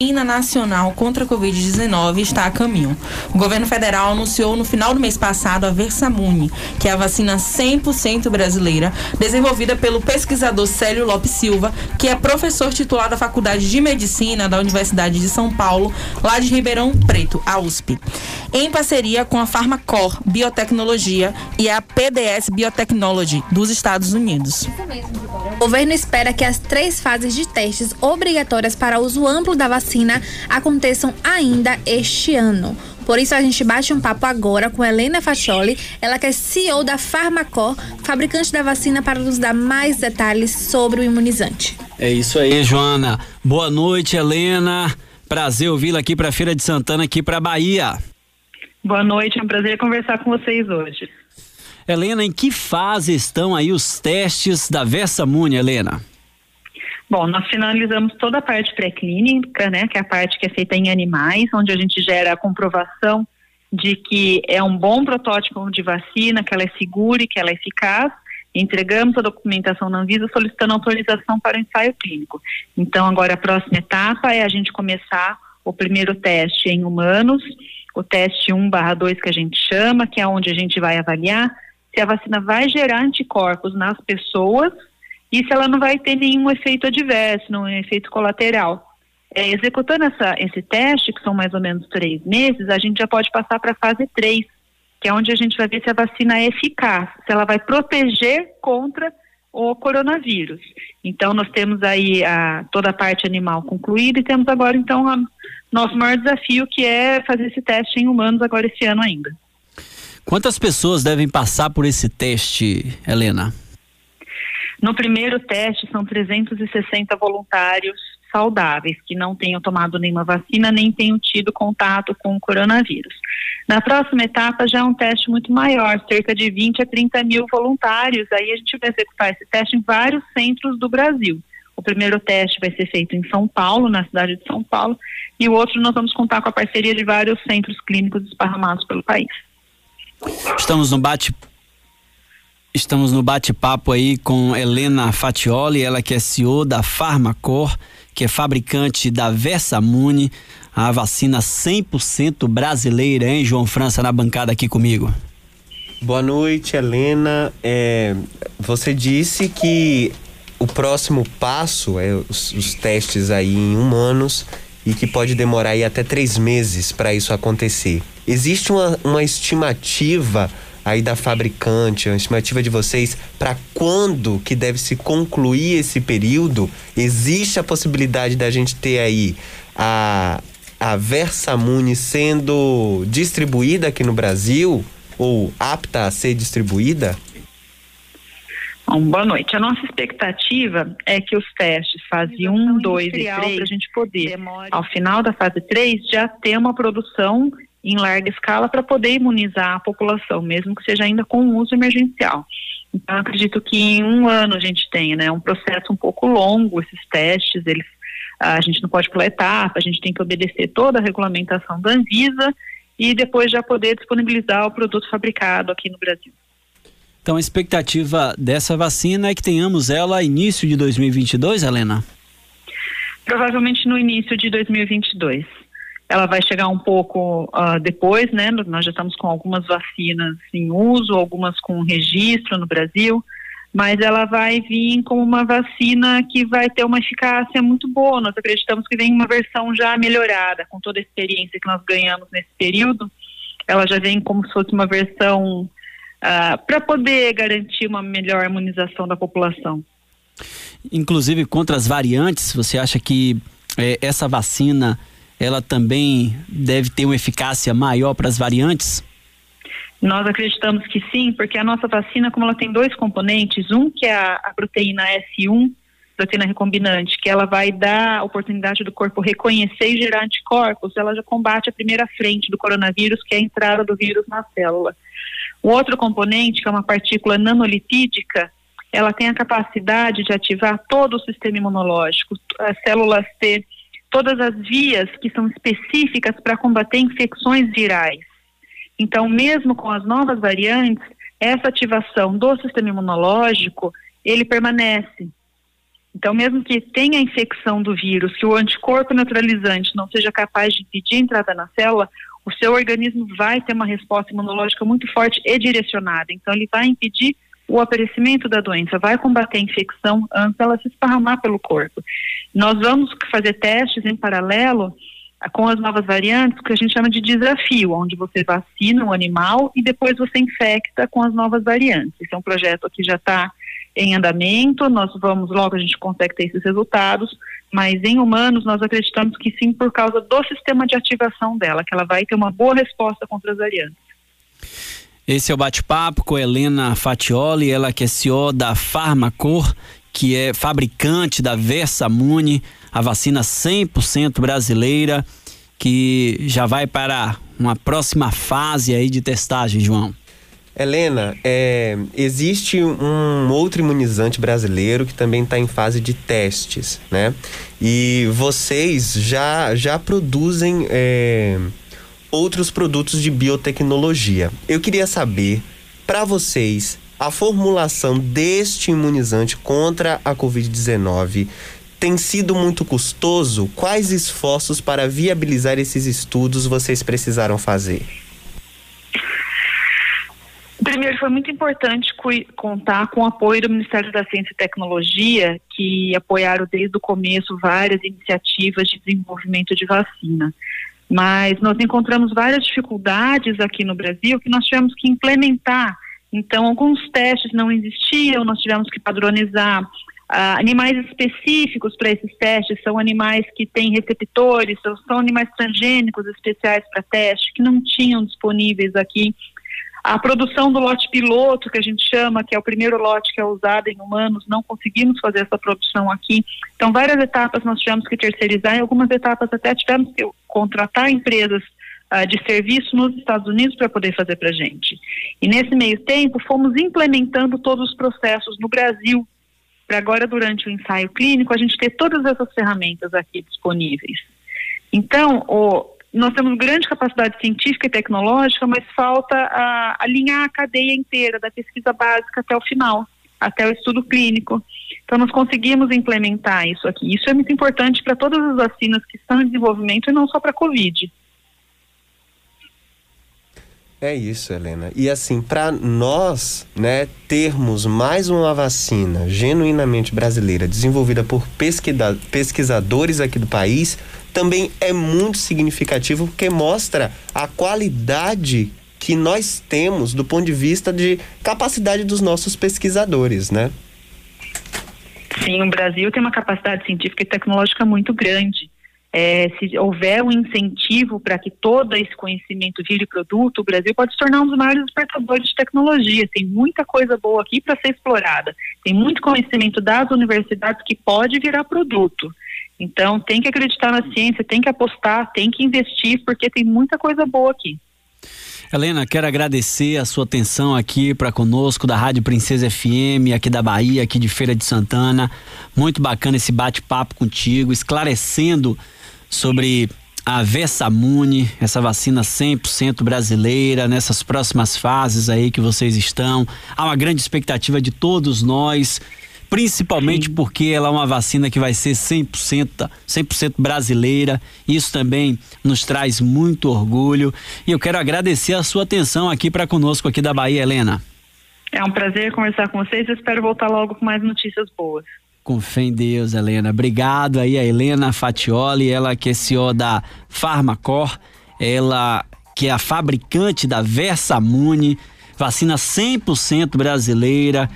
vacina nacional contra a Covid-19 está a caminho. O governo federal anunciou no final do mês passado a Versamune, que é a vacina 100% brasileira, desenvolvida pelo pesquisador Célio Lopes Silva, que é professor titular da Faculdade de Medicina da Universidade de São Paulo, lá de Ribeirão Preto, a USP. Em parceria com a Farmacor Biotecnologia e a PDS Biotechnology dos Estados Unidos. O governo espera que as três fases de testes obrigatórias para uso amplo da vacina vacina aconteçam ainda este ano. Por isso a gente bate um papo agora com Helena Faccioli, ela que é CEO da Farmacor, fabricante da vacina, para nos dar mais detalhes sobre o imunizante. É isso aí, Joana. Boa noite, Helena. Prazer ouvi-la aqui para a Feira de Santana, aqui para Bahia. Boa noite, é um prazer conversar com vocês hoje. Helena, em que fase estão aí os testes da Versamune, Helena? Bom, nós finalizamos toda a parte pré-clínica, né, que é a parte que é feita em animais, onde a gente gera a comprovação de que é um bom protótipo de vacina, que ela é segura e que ela é eficaz. Entregamos a documentação na Anvisa solicitando autorização para o ensaio clínico. Então, agora a próxima etapa é a gente começar o primeiro teste em humanos, o teste 1/2 que a gente chama, que é onde a gente vai avaliar se a vacina vai gerar anticorpos nas pessoas e se ela não vai ter nenhum efeito adverso, nenhum efeito colateral. É, executando essa, esse teste, que são mais ou menos três meses, a gente já pode passar para a fase 3, que é onde a gente vai ver se a vacina é eficaz, se ela vai proteger contra o coronavírus. Então, nós temos aí a, toda a parte animal concluída e temos agora, então, a, nosso maior desafio, que é fazer esse teste em humanos agora esse ano ainda. Quantas pessoas devem passar por esse teste, Helena? No primeiro teste, são 360 voluntários saudáveis que não tenham tomado nenhuma vacina nem tenham tido contato com o coronavírus. Na próxima etapa já é um teste muito maior, cerca de 20 a 30 mil voluntários. Aí a gente vai executar esse teste em vários centros do Brasil. O primeiro teste vai ser feito em São Paulo, na cidade de São Paulo, e o outro nós vamos contar com a parceria de vários centros clínicos esparramados pelo país. Estamos no bate Estamos no bate-papo aí com Helena Fatioli, ela que é CEO da Farmacor, que é fabricante da Versamune, a vacina 100% brasileira, hein, João França, na bancada aqui comigo. Boa noite, Helena. É, você disse que o próximo passo é os, os, testes aí em humanos e que pode demorar aí até três meses para isso acontecer. Existe uma, uma estimativa aí da fabricante, a estimativa de vocês para quando que deve se concluir esse período? Existe a possibilidade da gente ter aí a a Versamune sendo distribuída aqui no Brasil ou apta a ser distribuída? Bom, boa noite. A nossa expectativa é que os testes fase 1, 2 e 3, para a gente poder, demore. ao final da fase 3, já ter uma produção em larga escala para poder imunizar a população, mesmo que seja ainda com uso emergencial. Então, acredito que em um ano a gente tem, né, um processo um pouco longo, esses testes, eles, a gente não pode pular etapa, a gente tem que obedecer toda a regulamentação da Anvisa e depois já poder disponibilizar o produto fabricado aqui no Brasil. Então, a expectativa dessa vacina é que tenhamos ela início de 2022, Helena? Provavelmente no início de 2022 ela vai chegar um pouco uh, depois, né? Nós já estamos com algumas vacinas em uso, algumas com registro no Brasil, mas ela vai vir como uma vacina que vai ter uma eficácia muito boa. Nós acreditamos que vem uma versão já melhorada, com toda a experiência que nós ganhamos nesse período. Ela já vem como se fosse uma versão uh, para poder garantir uma melhor imunização da população. Inclusive contra as variantes, você acha que eh, essa vacina ela também deve ter uma eficácia maior para as variantes? Nós acreditamos que sim, porque a nossa vacina, como ela tem dois componentes, um que é a, a proteína S1, proteína recombinante, que ela vai dar a oportunidade do corpo reconhecer e gerar anticorpos, ela já combate a primeira frente do coronavírus, que é a entrada do vírus na célula. O outro componente, que é uma partícula nanolipídica, ela tem a capacidade de ativar todo o sistema imunológico, as células T todas as vias que são específicas para combater infecções virais. Então, mesmo com as novas variantes, essa ativação do sistema imunológico, ele permanece. Então, mesmo que tenha infecção do vírus, que o anticorpo neutralizante não seja capaz de impedir a entrada na célula, o seu organismo vai ter uma resposta imunológica muito forte e direcionada. Então, ele vai impedir o aparecimento da doença, vai combater a infecção antes dela se esparramar pelo corpo. Nós vamos fazer testes em paralelo com as novas variantes, que a gente chama de desafio, onde você vacina o animal e depois você infecta com as novas variantes. Esse é um projeto que já está em andamento, nós vamos, logo a gente consegue ter esses resultados, mas em humanos nós acreditamos que sim, por causa do sistema de ativação dela, que ela vai ter uma boa resposta contra as variantes. Esse é o bate-papo com Helena Fatioli, ela que é CEO da Farmacor, que é fabricante da Versamune, a vacina 100% brasileira, que já vai para uma próxima fase aí de testagem, João. Helena, é, existe um outro imunizante brasileiro que também está em fase de testes, né? E vocês já, já produzem é, outros produtos de biotecnologia. Eu queria saber, para vocês, a formulação deste imunizante contra a Covid-19 tem sido muito custoso? Quais esforços para viabilizar esses estudos vocês precisaram fazer? Primeiro, foi muito importante contar com o apoio do Ministério da Ciência e Tecnologia, que apoiaram desde o começo várias iniciativas de desenvolvimento de vacina. Mas nós encontramos várias dificuldades aqui no Brasil que nós tivemos que implementar. Então, alguns testes não existiam, nós tivemos que padronizar Uh, animais específicos para esses testes são animais que têm receptores, são, são animais transgênicos especiais para teste, que não tinham disponíveis aqui. A produção do lote piloto, que a gente chama, que é o primeiro lote que é usado em humanos, não conseguimos fazer essa produção aqui. Então, várias etapas nós tivemos que terceirizar, e algumas etapas até tivemos que contratar empresas uh, de serviço nos Estados Unidos para poder fazer para a gente. E nesse meio tempo, fomos implementando todos os processos no Brasil, para agora, durante o ensaio clínico, a gente ter todas essas ferramentas aqui disponíveis. Então, o, nós temos grande capacidade científica e tecnológica, mas falta alinhar a cadeia inteira, da pesquisa básica até o final, até o estudo clínico. Então, nós conseguimos implementar isso aqui. Isso é muito importante para todas as vacinas que estão em desenvolvimento e não só para a Covid. É isso, Helena. E assim, para nós, né, termos mais uma vacina genuinamente brasileira desenvolvida por pesquisadores aqui do país, também é muito significativo porque mostra a qualidade que nós temos do ponto de vista de capacidade dos nossos pesquisadores, né? Sim, o Brasil tem uma capacidade científica e tecnológica muito grande. É, se houver um incentivo para que todo esse conhecimento vire produto, o Brasil pode se tornar um dos maiores exportadores de tecnologia. Tem muita coisa boa aqui para ser explorada. Tem muito conhecimento das universidades que pode virar produto. Então, tem que acreditar na ciência, tem que apostar, tem que investir, porque tem muita coisa boa aqui. Helena, quero agradecer a sua atenção aqui para conosco da Rádio Princesa FM, aqui da Bahia, aqui de Feira de Santana. Muito bacana esse bate-papo contigo, esclarecendo sobre a Versamune, essa vacina 100% brasileira, nessas próximas fases aí que vocês estão. Há uma grande expectativa de todos nós principalmente Sim. porque ela é uma vacina que vai ser 100%, 100% brasileira. Isso também nos traz muito orgulho. E eu quero agradecer a sua atenção aqui para conosco aqui da Bahia, Helena. É um prazer conversar com vocês. Eu espero voltar logo com mais notícias boas. Com fé em Deus, Helena. Obrigado aí a Helena Fatioli, ela que é CEO da Farmacor, ela que é a fabricante da Versamune vacina 100% brasileira,